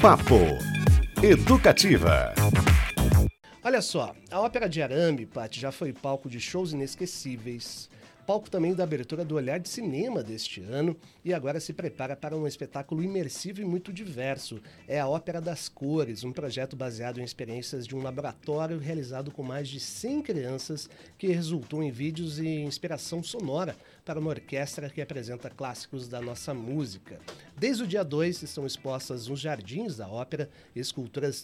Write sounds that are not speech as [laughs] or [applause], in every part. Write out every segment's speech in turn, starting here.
Papo Educativa. Olha só, a Ópera de Arame, Paty, já foi palco de shows inesquecíveis, palco também da abertura do Olhar de Cinema deste ano e agora se prepara para um espetáculo imersivo e muito diverso. É a Ópera das Cores, um projeto baseado em experiências de um laboratório realizado com mais de 100 crianças que resultou em vídeos e inspiração sonora para uma orquestra que apresenta clássicos da nossa música. Desde o dia 2 estão expostas nos jardins da ópera esculturas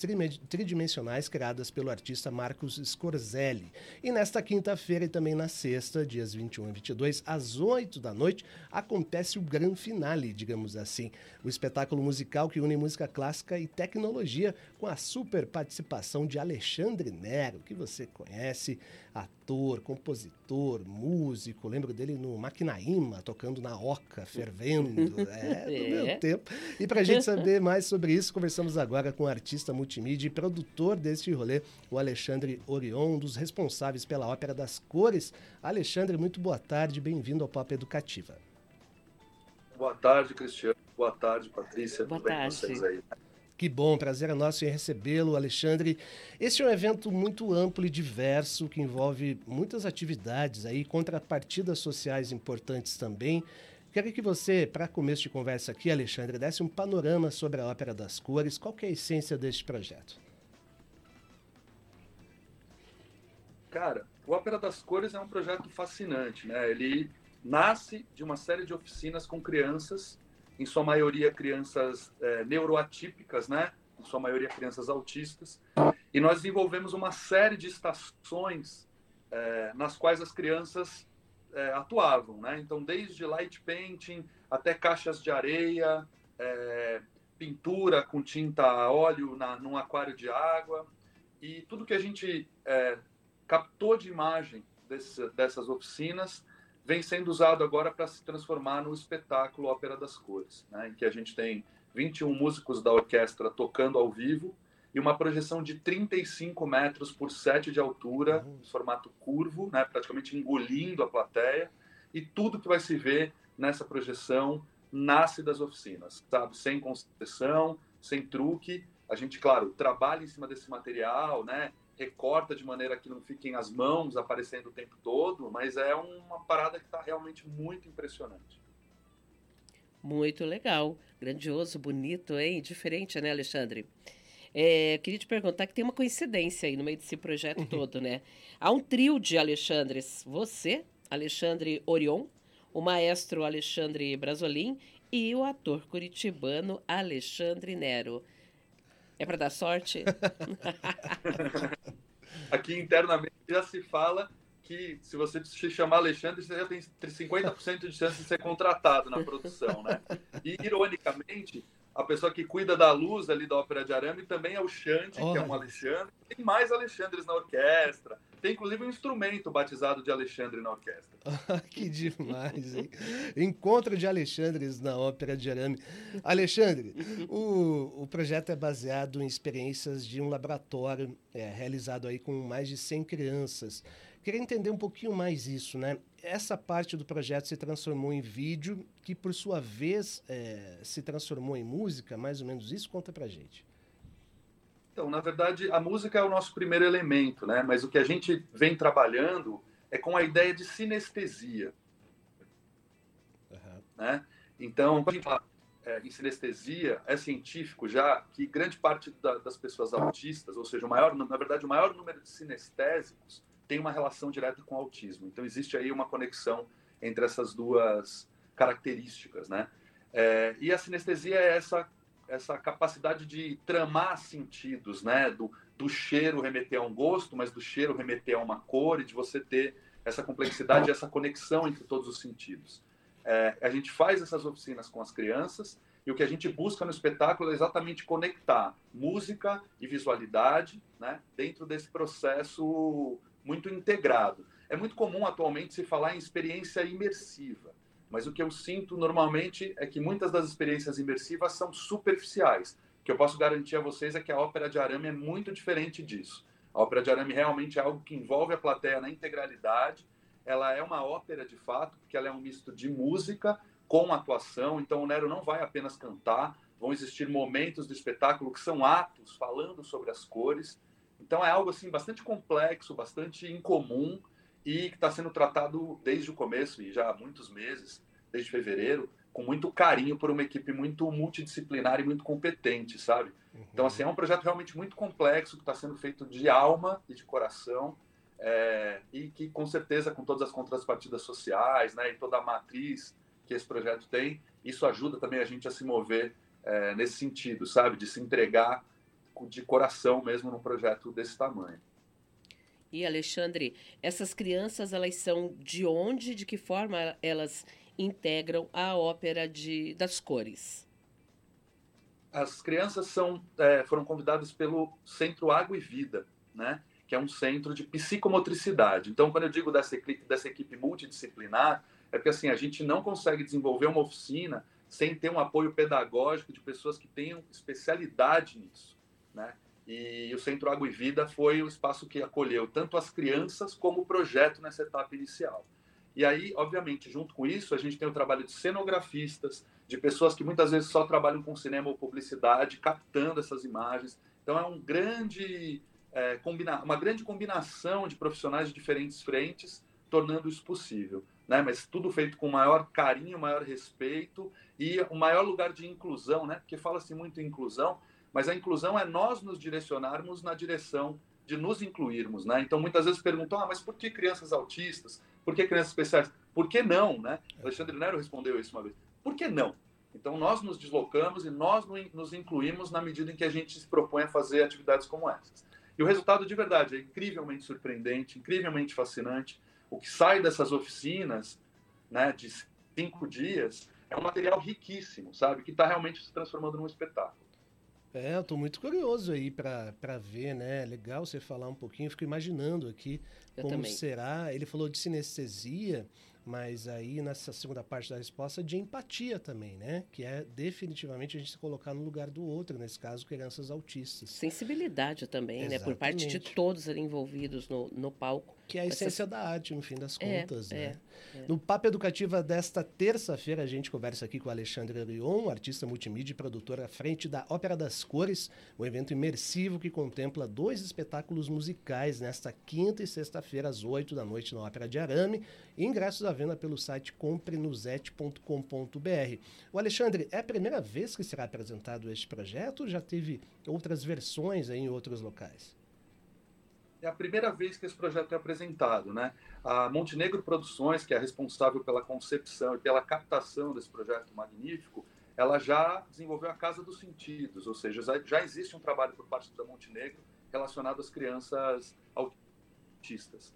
tridimensionais criadas pelo artista Marcos Scorzelli. E nesta quinta-feira e também na sexta, dias 21 e 22, às 8 da noite, acontece o grande finale, digamos assim. O espetáculo musical que une música clássica e tecnologia com a super participação de Alexandre Nero, que você conhece, ator, compositor, músico. Lembro dele no Maquinaíma, tocando na Oca, fervendo. [laughs] É, do meu é. [laughs] tempo. E para a gente saber mais sobre isso, conversamos agora com o artista multimídia e produtor deste rolê, o Alexandre Orion, um dos responsáveis pela Ópera das Cores. Alexandre, muito boa tarde, bem-vindo ao Papo Educativa. Boa tarde, Cristiano. Boa tarde, Patrícia. Boa Tudo tarde. bem com vocês aí? Que bom, prazer é nosso em recebê-lo, Alexandre. Este é um evento muito amplo e diverso que envolve muitas atividades aí, contrapartidas sociais importantes também. Quero que você, para começo de conversa aqui, Alexandre, desse um panorama sobre a Ópera das Cores. Qual é a essência deste projeto? Cara, o Ópera das Cores é um projeto fascinante, né? Ele nasce de uma série de oficinas com crianças, em sua maioria crianças é, neuroatípicas, né? Em sua maioria crianças autistas. E nós desenvolvemos uma série de estações é, nas quais as crianças é, atuavam, né? Então, desde light painting até caixas de areia, é, pintura com tinta a óleo na, num aquário de água e tudo que a gente é, captou de imagem desse, dessas oficinas vem sendo usado agora para se transformar no espetáculo Ópera das Cores, né? em que a gente tem 21 músicos da orquestra tocando ao vivo e uma projeção de 35 metros por 7 de altura, uhum. em formato curvo, né, praticamente engolindo a plateia, e tudo que vai se ver nessa projeção nasce das oficinas, sabe? Sem concessão, sem truque. A gente, claro, trabalha em cima desse material, né? Recorta de maneira que não fiquem as mãos aparecendo o tempo todo, mas é uma parada que está realmente muito impressionante. Muito legal, grandioso, bonito, hein? Diferente, né, Alexandre? É, queria te perguntar que tem uma coincidência aí no meio desse projeto uhum. [laughs] todo, né? Há um trio de Alexandres. Você, Alexandre Orion, o maestro Alexandre Brasolim e o ator curitibano Alexandre Nero. É para dar sorte? [laughs] Aqui internamente já se fala que se você se chamar Alexandre, você já tem 50% de chance de ser contratado na produção, né? E, ironicamente, a pessoa que cuida da luz ali da Ópera de Arame também é o Xande, oh. que é um Alexandre. Tem mais Alexandres na orquestra. Tem inclusive um instrumento batizado de Alexandre na orquestra. [laughs] que demais, hein? Encontro de Alexandres na Ópera de Arame. Alexandre, o, o projeto é baseado em experiências de um laboratório é, realizado aí com mais de 100 crianças. Queria entender um pouquinho mais isso, né? Essa parte do projeto se transformou em vídeo, que por sua vez é, se transformou em música, mais ou menos isso? Conta pra gente. Então, na verdade, a música é o nosso primeiro elemento, né? Mas o que a gente vem trabalhando é com a ideia de sinestesia. Uhum. Né? Então, quando a gente fala é, em sinestesia, é científico já que grande parte da, das pessoas autistas, ou seja, o maior, na verdade, o maior número de sinestésicos tem uma relação direta com o autismo. Então, existe aí uma conexão entre essas duas características, né? É, e a sinestesia é essa, essa capacidade de tramar sentidos, né? Do, do cheiro remeter a um gosto, mas do cheiro remeter a uma cor e de você ter essa complexidade, essa conexão entre todos os sentidos. É, a gente faz essas oficinas com as crianças e o que a gente busca no espetáculo é exatamente conectar música e visualidade né, dentro desse processo muito integrado. É muito comum atualmente se falar em experiência imersiva, mas o que eu sinto normalmente é que muitas das experiências imersivas são superficiais. O que eu posso garantir a vocês é que a ópera de arame é muito diferente disso. A ópera de arame realmente é algo que envolve a plateia na integralidade. Ela é uma ópera de fato, porque ela é um misto de música com atuação. Então o Nero não vai apenas cantar, vão existir momentos do espetáculo que são atos falando sobre as cores. Então é algo assim bastante complexo, bastante incomum e que está sendo tratado desde o começo e já há muitos meses, desde fevereiro, com muito carinho por uma equipe muito multidisciplinar e muito competente, sabe? Uhum. Então assim é um projeto realmente muito complexo que está sendo feito de alma e de coração é, e que com certeza com todas as contrapartidas sociais, né, e toda a matriz que esse projeto tem, isso ajuda também a gente a se mover é, nesse sentido, sabe? De se entregar de coração mesmo num projeto desse tamanho. E Alexandre, essas crianças elas são de onde, de que forma elas integram a ópera de, das cores? As crianças são, é, foram convidadas pelo Centro Água e Vida, né? que é um centro de psicomotricidade. Então, quando eu digo dessa equipe, dessa equipe multidisciplinar, é porque assim a gente não consegue desenvolver uma oficina sem ter um apoio pedagógico de pessoas que tenham especialidade nisso, né? E o Centro Água e Vida foi o espaço que acolheu tanto as crianças como o projeto nessa etapa inicial. E aí, obviamente, junto com isso, a gente tem o trabalho de cenografistas, de pessoas que muitas vezes só trabalham com cinema ou publicidade, captando essas imagens. Então, é um grande, é, combina uma grande combinação de profissionais de diferentes frentes, tornando isso possível né? Mas tudo feito com maior carinho, maior respeito e o maior lugar de inclusão, né? Porque fala-se muito em inclusão, mas a inclusão é nós nos direcionarmos na direção de nos incluirmos, né? Então muitas vezes perguntam, ah, mas por que crianças autistas? Por que crianças especiais? Por que não, né? Alexandre Nero respondeu isso uma vez. Por que não? Então nós nos deslocamos e nós nos incluímos na medida em que a gente se propõe a fazer atividades como essas. E o resultado de verdade é incrivelmente surpreendente, incrivelmente fascinante o que sai dessas oficinas, né, de cinco dias, é um material riquíssimo, sabe? Que está realmente se transformando num espetáculo. É, eu estou muito curioso aí para ver, né? Legal você falar um pouquinho, fico imaginando aqui eu como também. será. Ele falou de sinestesia, mas aí nessa segunda parte da resposta de empatia também, né? Que é definitivamente a gente se colocar no lugar do outro, nesse caso crianças autistas. Sensibilidade também, Exatamente. né? Por parte de todos ali envolvidos no, no palco. Que é a essência da arte, no fim das é, contas, é, né? É, é. No Papo Educativa desta terça-feira, a gente conversa aqui com Alexandre Leon, artista multimídia e produtor à frente da Ópera das Cores, um evento imersivo que contempla dois espetáculos musicais nesta quinta e sexta-feira, às oito da noite, na Ópera de Arame, ingressos à venda pelo site comprenuzete.com.br. O Alexandre, é a primeira vez que será apresentado este projeto ou já teve outras versões em outros locais? É a primeira vez que esse projeto é apresentado. Né? A Montenegro Produções, que é responsável pela concepção e pela captação desse projeto magnífico, ela já desenvolveu a Casa dos Sentidos, ou seja, já existe um trabalho por parte da Montenegro relacionado às crianças autistas.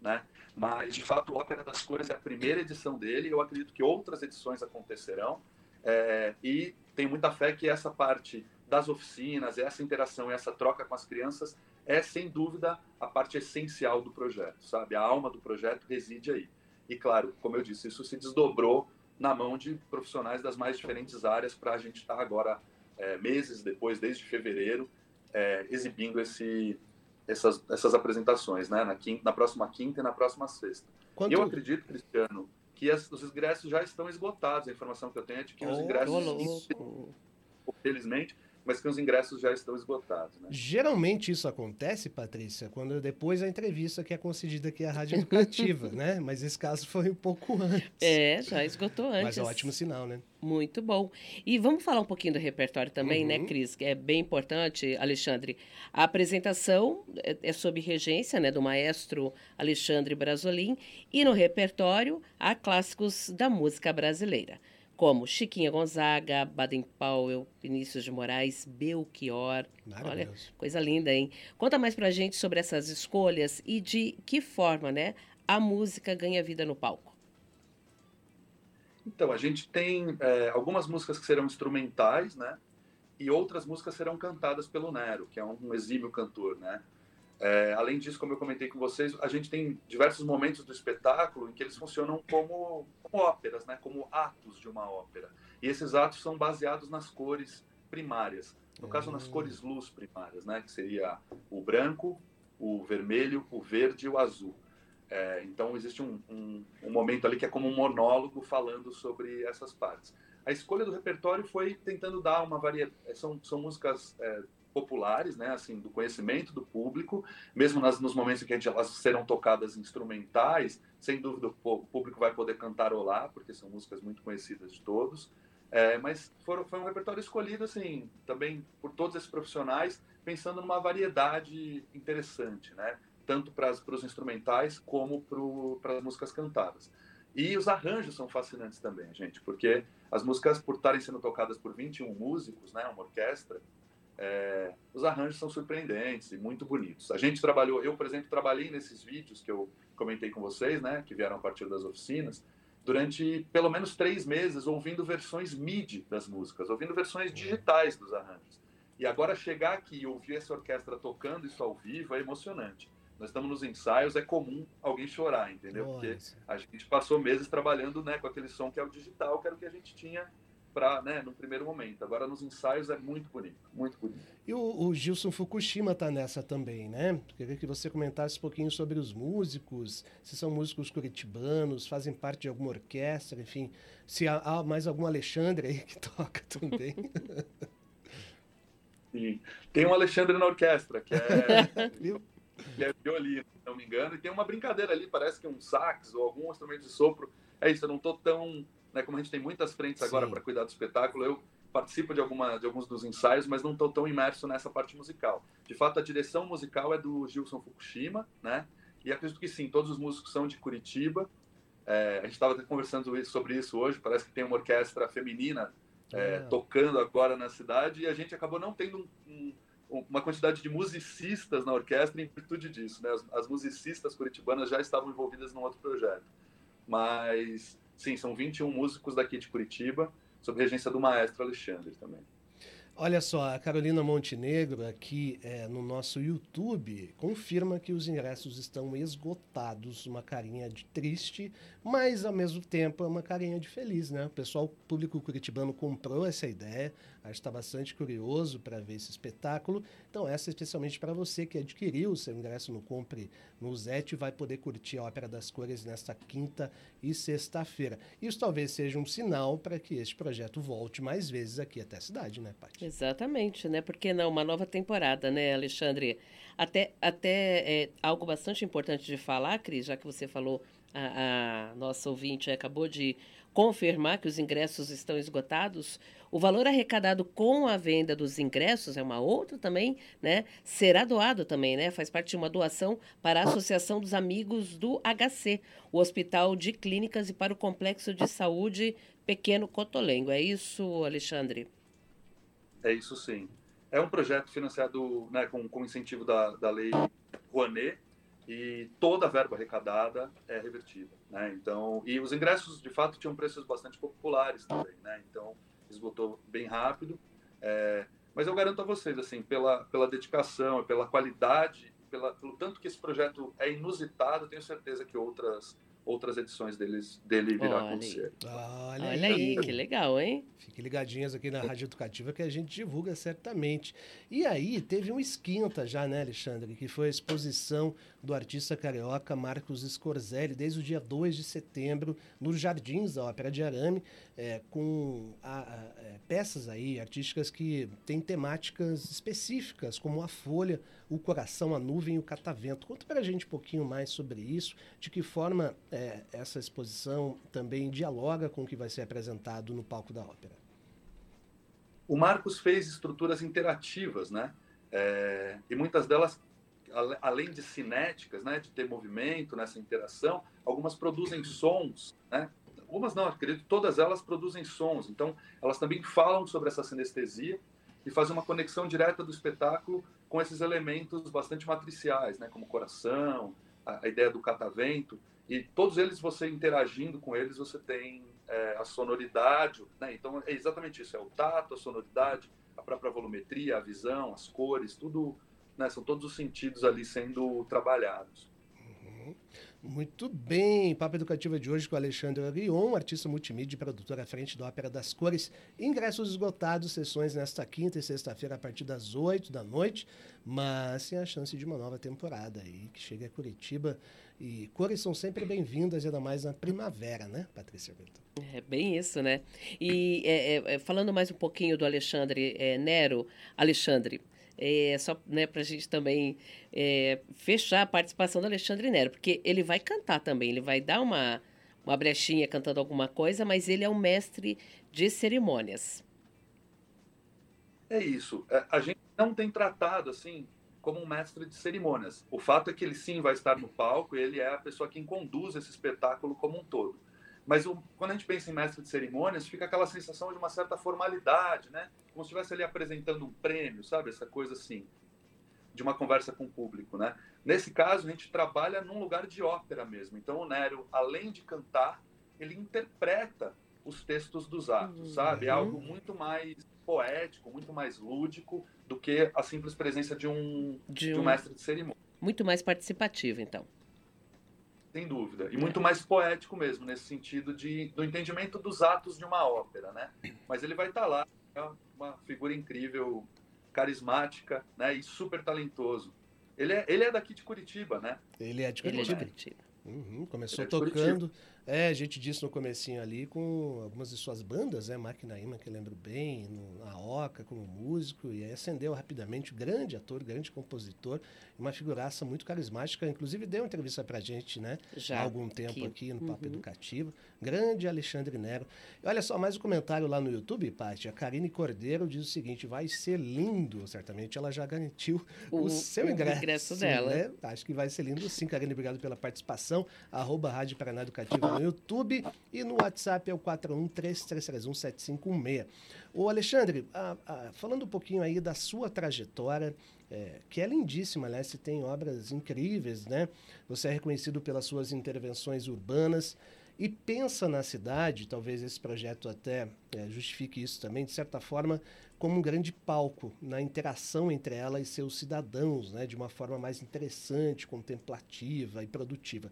Né? Mas, de fato, Ópera das Cores é a primeira edição dele, eu acredito que outras edições acontecerão, é, e tenho muita fé que essa parte das oficinas, essa interação, essa troca com as crianças é sem dúvida a parte essencial do projeto, sabe? A alma do projeto reside aí. E claro, como eu disse, isso se desdobrou na mão de profissionais das mais diferentes áreas para a gente estar tá agora é, meses depois, desde fevereiro, é, exibindo esse, essas, essas apresentações, né? Na, quinta, na próxima quinta e na próxima sexta. Quanto... Eu acredito, Cristiano, que as, os ingressos já estão esgotados. A informação que eu tenho é de que oh, os ingressos, infelizmente, mas que os ingressos já estão esgotados. Né? Geralmente isso acontece, Patrícia, quando depois da entrevista que é concedida aqui à Rádio Educativa, [laughs] né? Mas esse caso foi um pouco antes. É, já esgotou antes. Mas é um ótimo sinal, né? Muito bom. E vamos falar um pouquinho do repertório também, né, uhum. né, Cris? Que é bem importante, Alexandre. A apresentação é, é sob regência né, do maestro Alexandre Brasolim e no repertório há clássicos da música brasileira como Chiquinha Gonzaga, Baden Powell, Vinícius de Moraes, Belchior. Olha, coisa linda, hein? Conta mais pra gente sobre essas escolhas e de que forma, né, a música ganha vida no palco. Então, a gente tem é, algumas músicas que serão instrumentais, né? E outras músicas serão cantadas pelo Nero, que é um exímio cantor, né? É, além disso, como eu comentei com vocês, a gente tem diversos momentos do espetáculo em que eles funcionam como, como óperas, né? como atos de uma ópera. E esses atos são baseados nas cores primárias. No caso, nas hum. cores luz primárias, né? que seria o branco, o vermelho, o verde e o azul. É, então, existe um, um, um, momento ali que é como um monólogo falando sobre essas partes. a escolha do repertório foi tentando dar uma variedade. São, são músicas é, populares, né, assim, do conhecimento do público, mesmo nas, nos momentos em que gente, elas serão tocadas instrumentais, sem dúvida o público vai poder cantarolar, porque são músicas muito conhecidas de todos. É, mas foram, foi um repertório escolhido, assim, também por todos esses profissionais, pensando numa variedade interessante, né? Tanto para os instrumentais como para as músicas cantadas. E os arranjos são fascinantes também, gente, porque as músicas, por estarem sendo tocadas por 21 músicos, né, uma orquestra, é, os arranjos são surpreendentes e muito bonitos. A gente trabalhou, eu, por exemplo, trabalhei nesses vídeos que eu comentei com vocês, né, que vieram a partir das oficinas, durante pelo menos três meses ouvindo versões MIDI das músicas, ouvindo versões digitais dos arranjos. E agora chegar aqui e ouvir essa orquestra tocando isso ao vivo é emocionante. Nós estamos nos ensaios, é comum alguém chorar, entendeu? Porque a gente passou meses trabalhando né, com aquele som que é o digital, que era o que a gente tinha para, né, no primeiro momento. Agora nos ensaios é muito bonito, muito bonito. E o, o Gilson Fukushima está nessa também, né? Queria que você comentasse um pouquinho sobre os músicos, se são músicos curitibanos, fazem parte de alguma orquestra, enfim, se há, há mais algum Alexandre aí que [laughs] toca também. Sim. Tem um Alexandre na orquestra, que é, [laughs] que é violino, se não me engano, e tem uma brincadeira ali, parece que um sax ou algum instrumento de sopro. É isso, eu não estou tão né, como a gente tem muitas frentes agora para cuidar do espetáculo, eu participo de, alguma, de alguns dos ensaios, mas não estou tão imerso nessa parte musical. De fato, a direção musical é do Gilson Fukushima, né? E acredito que sim, todos os músicos são de Curitiba. É, a gente estava conversando sobre isso hoje, parece que tem uma orquestra feminina é, é. tocando agora na cidade, e a gente acabou não tendo um, um, uma quantidade de musicistas na orquestra em virtude disso. Né? As, as musicistas curitibanas já estavam envolvidas num outro projeto. Mas Sim, são 21 músicos daqui de Curitiba, sob regência do maestro Alexandre também. Olha só, a Carolina Montenegro aqui é, no nosso YouTube confirma que os ingressos estão esgotados. Uma carinha de triste, mas ao mesmo tempo é uma carinha de feliz, né? O pessoal público curitibano comprou essa ideia, acho que está bastante curioso para ver esse espetáculo. Então, essa é especialmente para você que adquiriu o seu ingresso no Compre no Zete vai poder curtir a Ópera das Cores nesta quinta e sexta-feira. Isso talvez seja um sinal para que este projeto volte mais vezes aqui até a cidade, né, Paty? Exatamente, né? Porque não, uma nova temporada, né, Alexandre? Até, até é, algo bastante importante de falar, Cris, já que você falou, a, a nossa ouvinte acabou de confirmar que os ingressos estão esgotados, o valor arrecadado com a venda dos ingressos é uma outra também, né? Será doado também, né? Faz parte de uma doação para a Associação dos Amigos do HC, o Hospital de Clínicas e para o Complexo de Saúde Pequeno Cotolengo. É isso, Alexandre? É isso sim. É um projeto financiado né, com, com incentivo da, da lei Rouanet, e toda a verba arrecadada é revertida, né? Então, e os ingressos de fato tinham preços bastante populares também, né? Então, esgotou bem rápido. É, mas eu garanto a vocês, assim, pela pela dedicação, pela qualidade, pela, pelo tanto que esse projeto é inusitado, tenho certeza que outras outras edições deles, dele virá a acontecer. Olha, Olha aí, que legal, hein? Fiquem ligadinhos aqui na Rádio Educativa que a gente divulga certamente. E aí, teve um esquenta já, né, Alexandre? Que foi a exposição do artista carioca Marcos Scorzelli, desde o dia 2 de setembro, nos Jardins da Ópera de Arame, é, com a, a, é, peças aí artísticas que têm temáticas específicas, como a folha, o coração, a nuvem e o catavento. Conta para a gente um pouquinho mais sobre isso, de que forma é, essa exposição também dialoga com o que vai ser apresentado no palco da ópera. O Marcos fez estruturas interativas, né? É, e muitas delas além de cinéticas, né, de ter movimento nessa interação, algumas produzem sons, né? Algumas não, acredito, todas elas produzem sons. Então, elas também falam sobre essa sinestesia e fazem uma conexão direta do espetáculo com esses elementos bastante matriciais, né, como coração, a, a ideia do catavento. E todos eles, você interagindo com eles, você tem é, a sonoridade, né? Então, é exatamente isso, é o tato, a sonoridade, a própria volumetria, a visão, as cores, tudo né? São todos os sentidos ali sendo trabalhados. Uhum. Muito bem, Papo Educativa de hoje com Alexandre Arion, artista multimídia e produtor à frente da Ópera das Cores. Ingressos esgotados, sessões nesta quinta e sexta-feira a partir das 8 da noite, mas sem a chance de uma nova temporada aí que chega a Curitiba E cores são sempre bem-vindas, ainda mais na primavera, né, Patrícia É bem isso, né? E é, é, é, falando mais um pouquinho do Alexandre é, Nero, Alexandre, é, só né, para a gente também é, fechar a participação do Alexandre Nero, porque ele vai cantar também, ele vai dar uma, uma brechinha cantando alguma coisa, mas ele é um mestre de cerimônias. É isso. É, a gente não tem tratado assim como um mestre de cerimônias. O fato é que ele sim vai estar no palco, ele é a pessoa que conduz esse espetáculo como um todo. Mas o, quando a gente pensa em mestre de cerimônias, fica aquela sensação de uma certa formalidade, né? Como se estivesse ali apresentando um prêmio, sabe? Essa coisa assim, de uma conversa com o público, né? Nesse caso, a gente trabalha num lugar de ópera mesmo. Então, o Nero, além de cantar, ele interpreta os textos dos atos, uhum. sabe? É algo muito mais poético, muito mais lúdico do que a simples presença de um, de um, de um mestre de cerimônia. Muito mais participativo, então. Sem dúvida. E muito mais poético mesmo, nesse sentido de, do entendimento dos atos de uma ópera, né? Mas ele vai estar tá lá, é uma figura incrível, carismática, né? E super talentoso. Ele é, ele é daqui de Curitiba, né? Ele é de Curitiba. Ele é de Curitiba. Uhum, começou é tocando. É, a gente disse no comecinho ali com algumas de suas bandas, né? Máquina Ima, que eu lembro bem, no, na Oca como músico, e aí ascendeu rapidamente, grande ator, grande compositor, uma figuraça muito carismática, inclusive deu uma entrevista pra gente, né? Já. Há algum tempo aqui, aqui no Papo uhum. Educativo. Grande Alexandre Nero. E olha só, mais um comentário lá no YouTube, Paty. A Karine Cordeiro diz o seguinte: vai ser lindo, certamente ela já garantiu o, o seu o ingresso. ingresso dela. Né? Acho que vai ser lindo sim, Karine, obrigado pela participação. Arroba Rádio Paraná Educativo no YouTube e no WhatsApp é o 413317516. Ô Alexandre, a, a, falando um pouquinho aí da sua trajetória, é, que é lindíssima, aliás, você tem obras incríveis, né? Você é reconhecido pelas suas intervenções urbanas e pensa na cidade, talvez esse projeto até é, justifique isso também, de certa forma, como um grande palco na interação entre ela e seus cidadãos, né, de uma forma mais interessante, contemplativa e produtiva.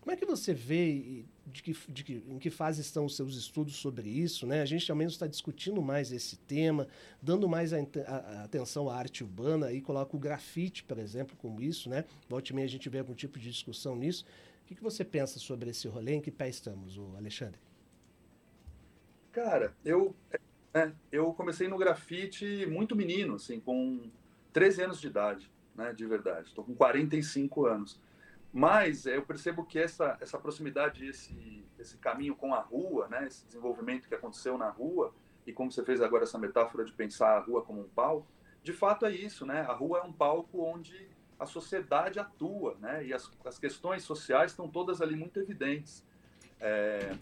Como é que você vê de que, de que, em que fase estão os seus estudos sobre isso? Né? A gente também está discutindo mais esse tema, dando mais a, a, a atenção à arte urbana e coloca o grafite, por exemplo, como isso. Né? Volte meia a gente vê algum tipo de discussão nisso. O que, que você pensa sobre esse rolê? Em que pé estamos, o Alexandre? Cara, eu, é, eu comecei no grafite muito menino, assim, com 13 anos de idade, né, de verdade. Estou com 45 anos. Mas é, eu percebo que essa, essa proximidade, esse, esse caminho com a rua, né, esse desenvolvimento que aconteceu na rua, e como você fez agora essa metáfora de pensar a rua como um palco, de fato é isso, né? A rua é um palco onde a sociedade atua, né? E as, as questões sociais estão todas ali muito evidentes. É,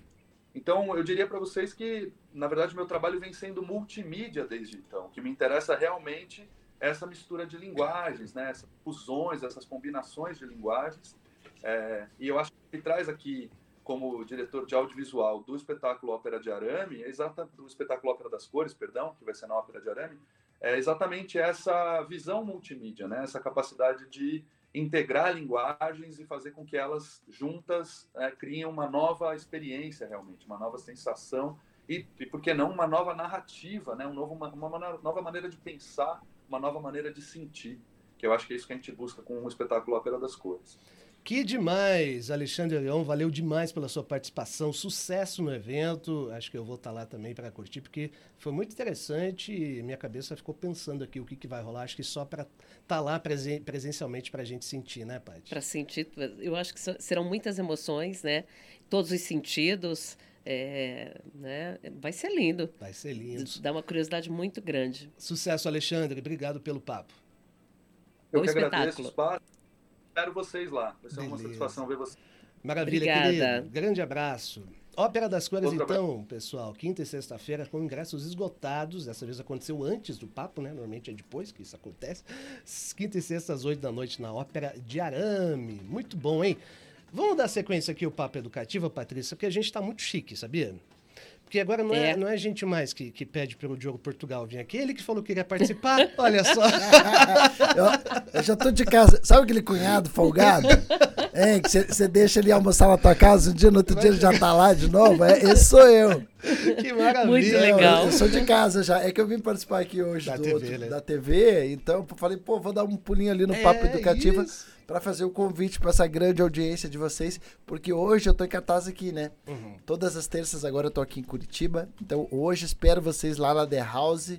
então, eu diria para vocês que, na verdade, meu trabalho vem sendo multimídia desde então. O que me interessa realmente essa mistura de linguagens, né? essas fusões, essas combinações de linguagens. É, e eu acho que traz aqui, como diretor de audiovisual do espetáculo Ópera de Arame, é exata, do espetáculo Ópera das Cores, perdão, que vai ser na Ópera de Arame, é exatamente essa visão multimídia, né? essa capacidade de integrar linguagens e fazer com que elas juntas é, criem uma nova experiência realmente, uma nova sensação e, e por que não, uma nova narrativa, né? um novo, uma, uma nova maneira de pensar uma nova maneira de sentir, que eu acho que é isso que a gente busca com o espetáculo Ópera das Cores. Que demais, Alexandre Leão, valeu demais pela sua participação, sucesso no evento, acho que eu vou estar lá também para curtir, porque foi muito interessante e minha cabeça ficou pensando aqui o que, que vai rolar, acho que só para estar tá lá presen presencialmente para a gente sentir, né, Paty? Para sentir, eu acho que serão muitas emoções, né, todos os sentidos, é, né? Vai ser lindo. Vai ser lindo. Dá uma curiosidade muito grande. Sucesso, Alexandre. Obrigado pelo papo. Eu Bom que espetáculo. agradeço o espaço. Espero vocês lá. Vai ser Beleza. uma satisfação ver vocês. Maravilha, Obrigada. querido. Grande abraço. Ópera das Cores, então, pessoal, quinta e sexta-feira com ingressos esgotados. Dessa vez aconteceu antes do papo, né? Normalmente é depois que isso acontece. Quinta e sexta às oito da noite na Ópera de Arame. Muito bom, hein? Vamos dar sequência aqui o papo educativo, Patrícia, porque a gente está muito chique, sabia? Porque agora não é, é não é a gente mais que, que pede pelo Diogo Portugal vir aqui. Ele que falou que queria participar. [laughs] Olha só. [laughs] eu, eu, já tô de casa. Sabe aquele cunhado folgado? [laughs] É, que você deixa ele almoçar na tua casa um dia, no outro dia ele já tá lá de novo. É, esse sou eu. Que maravilha. Muito legal. Eu, eu, sou de casa já. É que eu vim participar aqui hoje da, TV, outro, né? da TV. Então eu falei, pô, vou dar um pulinho ali no é, Papo Educativo. Isso para fazer o convite para essa grande audiência de vocês, porque hoje eu tô em cartaz aqui, né? Uhum. Todas as terças agora eu tô aqui em Curitiba, então hoje espero vocês lá na The House, uh,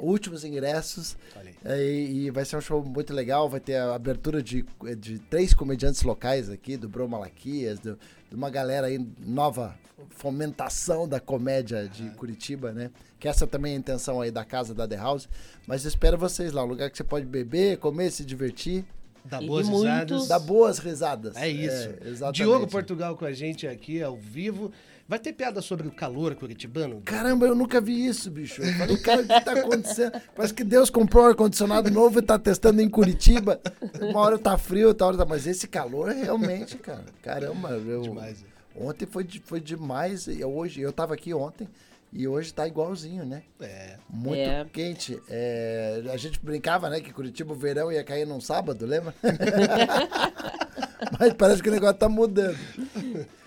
últimos ingressos, uh, e, e, vai ser um show muito legal, vai ter a abertura de, de três comediantes locais aqui, do Bro Malaquias, do, de uma galera aí nova fomentação da comédia de Curitiba, né? Que essa também é a intenção aí da casa da The House. Mas espero vocês lá, um lugar que você pode beber, comer, se divertir. Dá boas risadas. Dá boas risadas. É isso. É, exatamente. Diogo Portugal com a gente aqui ao vivo. Vai ter piada sobre o calor curitibano? Caramba, eu nunca vi isso, bicho. Eu falei, cara, o que tá acontecendo? Parece que Deus comprou um ar-condicionado novo e tá testando em Curitiba. Uma hora tá frio, outra hora tá... Mas esse calor é realmente, cara. Caramba, eu... Demais. Ontem foi, foi demais. Eu, hoje, eu tava aqui ontem. E hoje tá igualzinho, né? É. Muito é. quente. É, a gente brincava, né? Que Curitiba o verão ia cair num sábado, lembra? [laughs] mas parece que o negócio tá mudando.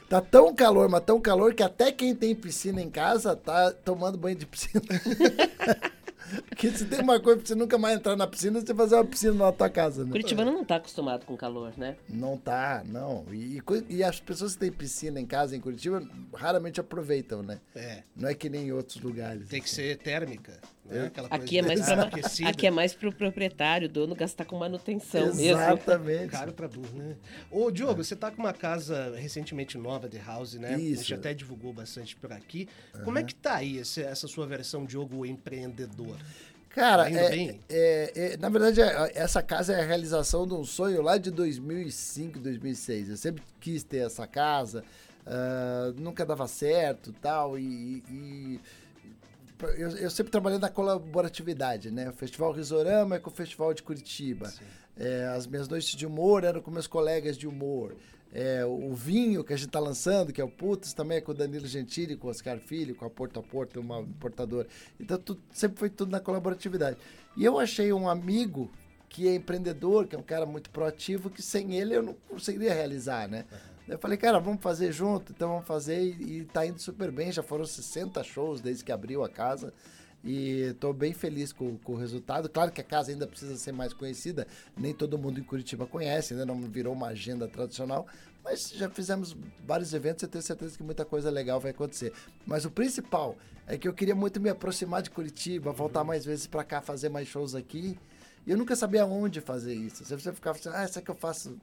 Tá tão calor, mas tão calor que até quem tem piscina em casa tá tomando banho de piscina. [laughs] Porque se tem uma coisa pra você nunca mais entrar na piscina, você fazer uma piscina na tua casa, né? Curitibano não tá acostumado com calor, né? Não tá, não. E, e, as pessoas que têm piscina em casa em Curitiba raramente aproveitam, né? É. Não é que nem em outros lugares. Tem que ser térmica. Né? aqui, é mais pra, aqui é mais pro proprietário, dono gastar com manutenção Exatamente. Mesmo. Caro pra burro, né? Ô, Diogo, é. você tá com uma casa recentemente nova de house, né? Isso. A gente até divulgou bastante por aqui. Uhum. Como é que tá aí essa, essa sua versão Diogo empreendedor? Cara, tá é, é, é, na verdade, é, essa casa é a realização de um sonho lá de 2005, 2006. Eu sempre quis ter essa casa, uh, nunca dava certo tal, e, e eu, eu, sempre trabalhei na colaboratividade, né? O Festival Risorama é com o Festival de Curitiba. É, as minhas noites de humor eram com meus colegas de humor. É, o vinho que a gente está lançando, que é o Putas, também é com o Danilo Gentili, com o Oscar Filho, com a Porto a Porto, uma importadora. Então, tudo, sempre foi tudo na colaboratividade. E eu achei um amigo que é empreendedor, que é um cara muito proativo, que sem ele eu não conseguiria realizar, né? Uhum. Eu falei, cara, vamos fazer junto, então vamos fazer e, e tá indo super bem. Já foram 60 shows desde que abriu a casa. E estou bem feliz com, com, o resultado. Claro que a casa ainda precisa ser mais conhecida, nem todo mundo em Curitiba conhece, ainda não virou uma agenda tradicional, mas já fizemos vários eventos e tenho certeza que muita coisa legal vai acontecer. Mas o principal é que eu queria muito me aproximar de Curitiba, voltar mais vezes para cá, fazer mais shows aqui. E eu nunca sabia onde fazer isso. Você ficava assim, ah, será que eu faço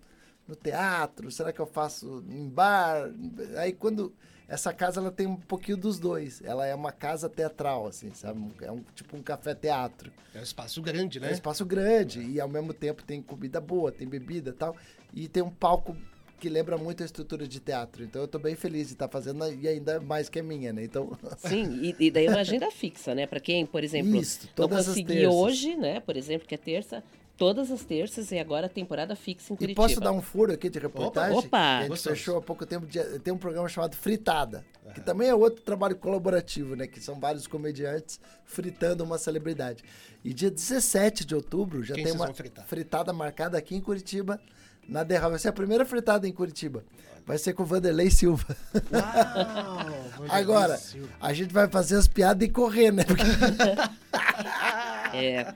no teatro? Será que eu faço em bar? Aí quando essa casa ela tem um pouquinho dos dois. Ela é uma casa teatral, assim, sabe? É um tipo um café teatro. É um espaço grande, né? É um espaço grande e ao mesmo tempo tem comida boa, tem bebida, tal, e tem um palco que lembra muito a estrutura de teatro. Então eu tô bem feliz de estar tá fazendo e ainda mais que a minha, né? Então [laughs] Sim, e, e daí é uma agenda fixa, né? Para quem, por exemplo, Isso, não conseguir hoje, né? Por exemplo, que é terça, todas as terças e agora a temporada fixa em Curitiba. E posso dar um furo aqui de reportagem? Opa! A gente fechou há pouco tempo, de, tem um programa chamado Fritada, uhum. que também é outro trabalho colaborativo, né? Que são vários comediantes fritando uma celebridade. E dia 17 de outubro já Quem tem uma fritada marcada aqui em Curitiba, na Derra. Vai ser a primeira fritada em Curitiba. Vai ser com o Vanderlei Silva. Uau, [laughs] Vanderlei Agora, Silva. a gente vai fazer as piadas e correr, né? Porque... [laughs] [laughs] É.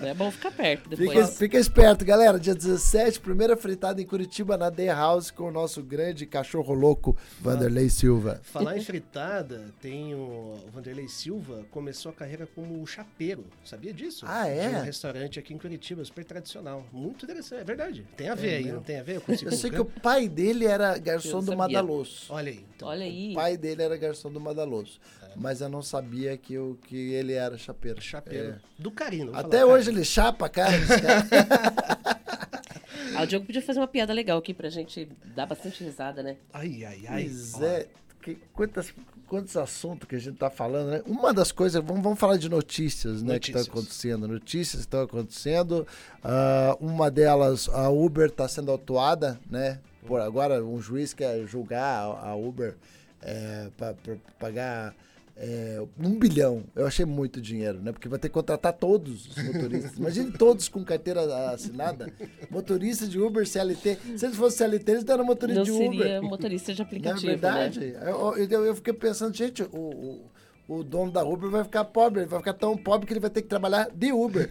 Não é bom ficar perto depois. Fica, fica, esperto, galera. Dia 17, primeira fritada em Curitiba na The House com o nosso grande cachorro louco, Vanderlei Silva. Falar em fritada, tem o, o Vanderlei Silva começou a carreira como chapeiro. Sabia disso? Ah, é? De um restaurante aqui em Curitiba, super tradicional. Muito interessante, é verdade. Tem a ver é aí, mesmo. não tem a ver? Eu, eu sei que o pai dele era garçom do Madaloso. Olha aí. Então. Olha aí. O pai dele era garçom do Madaloso. Mas eu não sabia que, eu, que ele era chapeiro. Chapeiro. É. Do Carino. Até hoje ele chapa a cara [laughs] ah, o Diogo podia fazer uma piada legal aqui pra gente dar bastante risada, né? Ai, ai, ai. Pois é. Que, quantas, quantos assuntos que a gente tá falando, né? Uma das coisas, vamos, vamos falar de notícias, né? Notícias. Que estão acontecendo. Notícias estão acontecendo. Uh, uma delas, a Uber está sendo autuada, né? Por agora, um juiz quer julgar a, Uber é, para pagar é, um bilhão. Eu achei muito dinheiro, né? Porque vai ter que contratar todos os motoristas. Imagine todos com carteira assinada. Motorista de Uber, CLT. Se eles fossem CLT, eles eram motorista Não de Uber. seria motorista de aplicativo, Na verdade, né? eu, eu, eu, fiquei pensando, gente, o, o, o dono da Uber vai ficar pobre, ele vai ficar tão pobre que ele vai ter que trabalhar de Uber.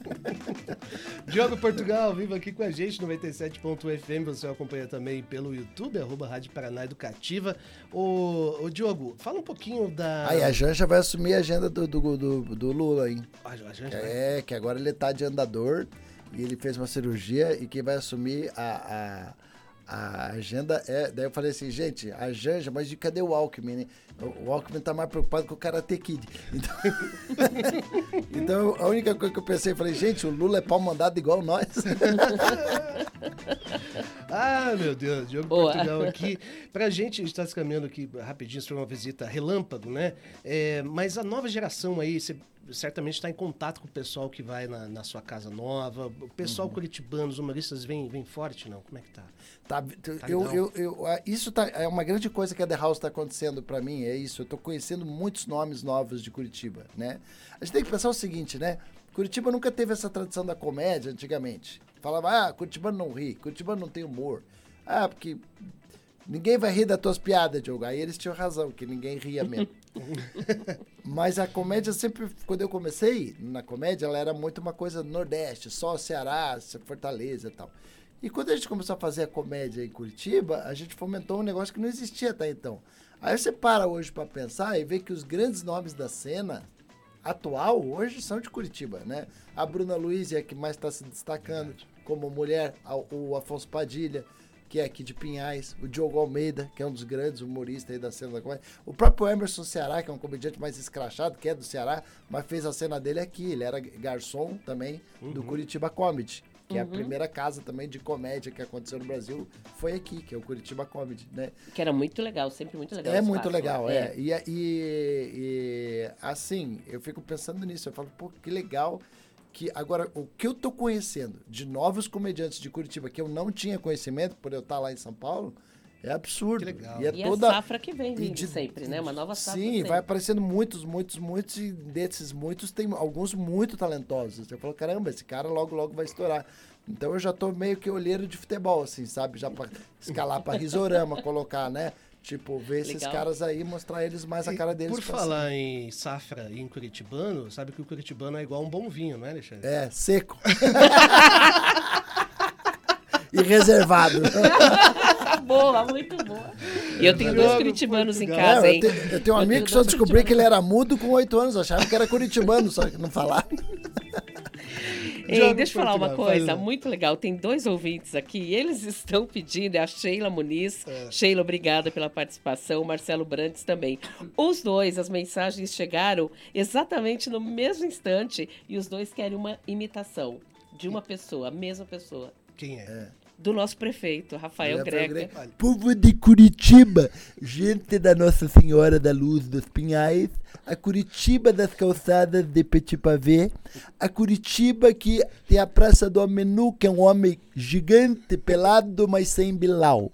[laughs] Diogo Portugal, vivo aqui com a gente, 97.fm, você acompanha também pelo YouTube, arroba Rádio Paraná Educativa. Ô, ô Diogo, fala um pouquinho da... Aí a Janja vai assumir a agenda do, do, do, do Lula, hein? A, Janja É, vai... que agora ele tá de andador e ele fez uma cirurgia e quem vai assumir a... a a agenda é. Daí eu falei assim, gente, a Janja, mas de cadê o Alckmin? Né? O Alckmin tá mais preocupado com o Karate Kid. Então, [laughs] então a única coisa que eu pensei, eu falei, gente, o Lula é pau mandado igual nós. [laughs] ah, meu Deus, Diogo Boa. Portugal aqui. Pra gente, a gente tá se caminhando aqui rapidinho para uma visita relâmpago, né? É, mas a nova geração aí, você certamente está em contato com o pessoal que vai na, na sua casa nova. O pessoal uhum. curitibano, os humoristas, vem, vem forte, não? Como é que tá? Tá, tá eu, eu, eu, isso tá, é uma grande coisa que a The House está acontecendo para mim, é isso. Eu estou conhecendo muitos nomes novos de Curitiba, né? A gente tem que pensar o seguinte, né? Curitiba nunca teve essa tradição da comédia antigamente. Falava, ah, Curitibano não ri, Curitibano não tem humor. Ah, porque ninguém vai rir das tuas piadas, Diogo. Aí eles tinham razão, que ninguém ria mesmo. [laughs] [laughs] Mas a comédia sempre, quando eu comecei na comédia, ela era muito uma coisa do Nordeste, só Ceará, Fortaleza e tal. E quando a gente começou a fazer a comédia em Curitiba, a gente fomentou um negócio que não existia até então. Aí você para hoje para pensar e vê que os grandes nomes da cena atual hoje são de Curitiba, né? A Bruna Luiz é a que mais está se destacando como mulher, o Afonso Padilha, que é aqui de Pinhais, o Diogo Almeida, que é um dos grandes humoristas aí da cena da comédia, o próprio Emerson Ceará, que é um comediante mais escrachado, que é do Ceará, mas fez a cena dele aqui, ele era garçom também uhum. do Curitiba Comedy que uhum. é a uhum. primeira casa também de comédia que aconteceu no Brasil, foi aqui, que é o Curitiba Comedy, né? Que era muito legal, sempre muito legal. É muito legal, é. é. E, e, e, assim, eu fico pensando nisso, eu falo, pô, que legal que agora o que eu tô conhecendo de novos comediantes de Curitiba que eu não tinha conhecimento por eu estar lá em São Paulo é absurdo. Que legal. E, é e toda... a safra que vem vindo de, sempre, né? Uma nova safra. Sim, sempre. vai aparecendo muitos, muitos, muitos, e desses muitos tem alguns muito talentosos. Eu falo, caramba, esse cara logo, logo vai estourar. Então eu já tô meio que olheiro de futebol, assim, sabe? Já pra escalar pra risorama, [laughs] colocar, né? Tipo, ver Legal. esses caras aí, mostrar eles mais a cara deles. Por falar cima. em safra e em curitibano, sabe que o curitibano é igual um bom vinho, não é, Alexandre? É, seco. [laughs] e reservado. [laughs] boa, muito boa. E eu tenho dois curitibanos em casa, é, hein? Eu, tenho, eu tenho um amigo que só descobri que ele era mudo com oito anos, achava que era curitibano, só que não falava. Ei, deixa eu falar uma coisa muito legal. Tem dois ouvintes aqui e eles estão pedindo, é a Sheila Muniz. É. Sheila, obrigada pela participação. Marcelo Brantes também. Os dois, as mensagens chegaram exatamente no mesmo instante e os dois querem uma imitação de uma pessoa, a mesma pessoa. Quem é? é do nosso prefeito, Rafael, Rafael Greca. Povo de Curitiba, gente da Nossa Senhora da Luz dos Pinhais, a Curitiba das calçadas de Petit Pavé, a Curitiba que tem a Praça do Amenu, que é um homem gigante, pelado, mas sem bilau.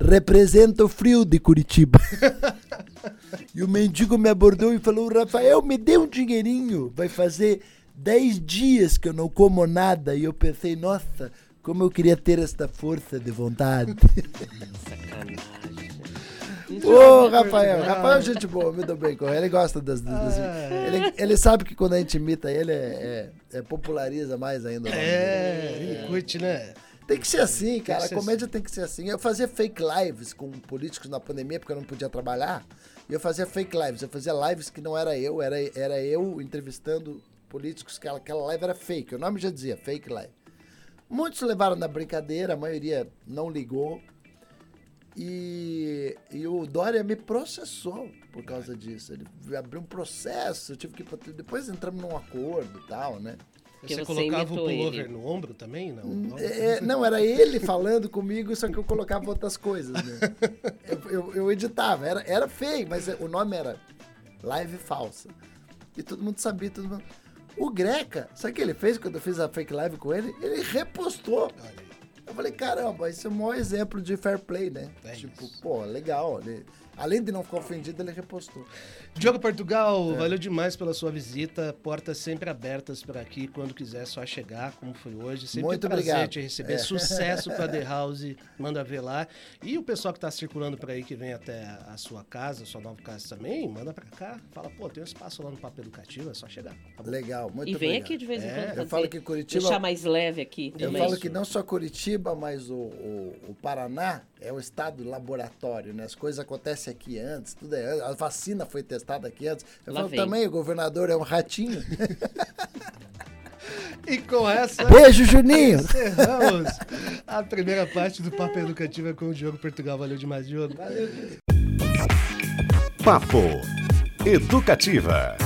Representa o frio de Curitiba. [laughs] e o mendigo me abordou e falou: Rafael, me dê um dinheirinho, vai fazer 10 dias que eu não como nada. E eu pensei, nossa, como eu queria ter esta força de vontade. Ô, oh, Rafael, Rafael é gente boa, me dou bem com ele. Ele gosta das. das ah, ele, ele, sabe que quando a gente imita ele, é, é, é populariza mais ainda. É, ele curte, né? Tem que ser assim, cara. A comédia assim. tem que ser assim. Eu fazia fake lives com políticos na pandemia, porque eu não podia trabalhar. E eu fazia fake lives. Eu fazia lives que não era eu, era, era eu entrevistando políticos. Aquela, aquela live era fake. O nome já dizia, fake live. Muitos levaram na brincadeira, a maioria não ligou. E, e o Dória me processou por causa disso. Ele abriu um processo, eu tive que. Depois entramos num acordo e tal, né? Você, você colocava o pullover ele. no ombro também? Não, hum, é, não, era ele falando comigo, só que eu colocava outras coisas, né? eu, eu, eu, editava, era, era feio, mas o nome era Live Falsa. E todo mundo sabia, todo mundo. O Greca, sabe o que ele fez quando eu fiz a fake live com ele? Ele repostou. Eu falei, caramba, isso é um maior exemplo de fair play, né? É tipo, isso. pô, legal. Né? Além de não ficar ofendido, ele repostou. Diogo Portugal, é. valeu demais pela sua visita. Portas sempre abertas por aqui. Quando quiser, só chegar, como foi hoje. Sempre Muito um prazer obrigado. te receber. É. Sucesso com a The [laughs] House. Manda ver lá. E o pessoal que está circulando por aí, que vem até a sua casa, a sua nova casa também, manda para cá. Fala, pô, tem um espaço lá no Papo Educativo, é só chegar. Tá Legal, muito E vem obrigado. aqui de vez em é. quando. Eu falo que Curitiba... Deixar mais leve aqui. Eu falo que não só Curitiba, mas o, o, o Paraná é o estado laboratório, né? As coisas acontecem aqui antes, tudo é, a vacina foi testada aqui antes. Eu falo também, o governador é um ratinho. [laughs] E com essa. Beijo, Juninho! [laughs] Encerramos a primeira parte do Papo Educativa com o Diogo Portugal. Valeu demais, Diogo. Valeu. Papo Educativa.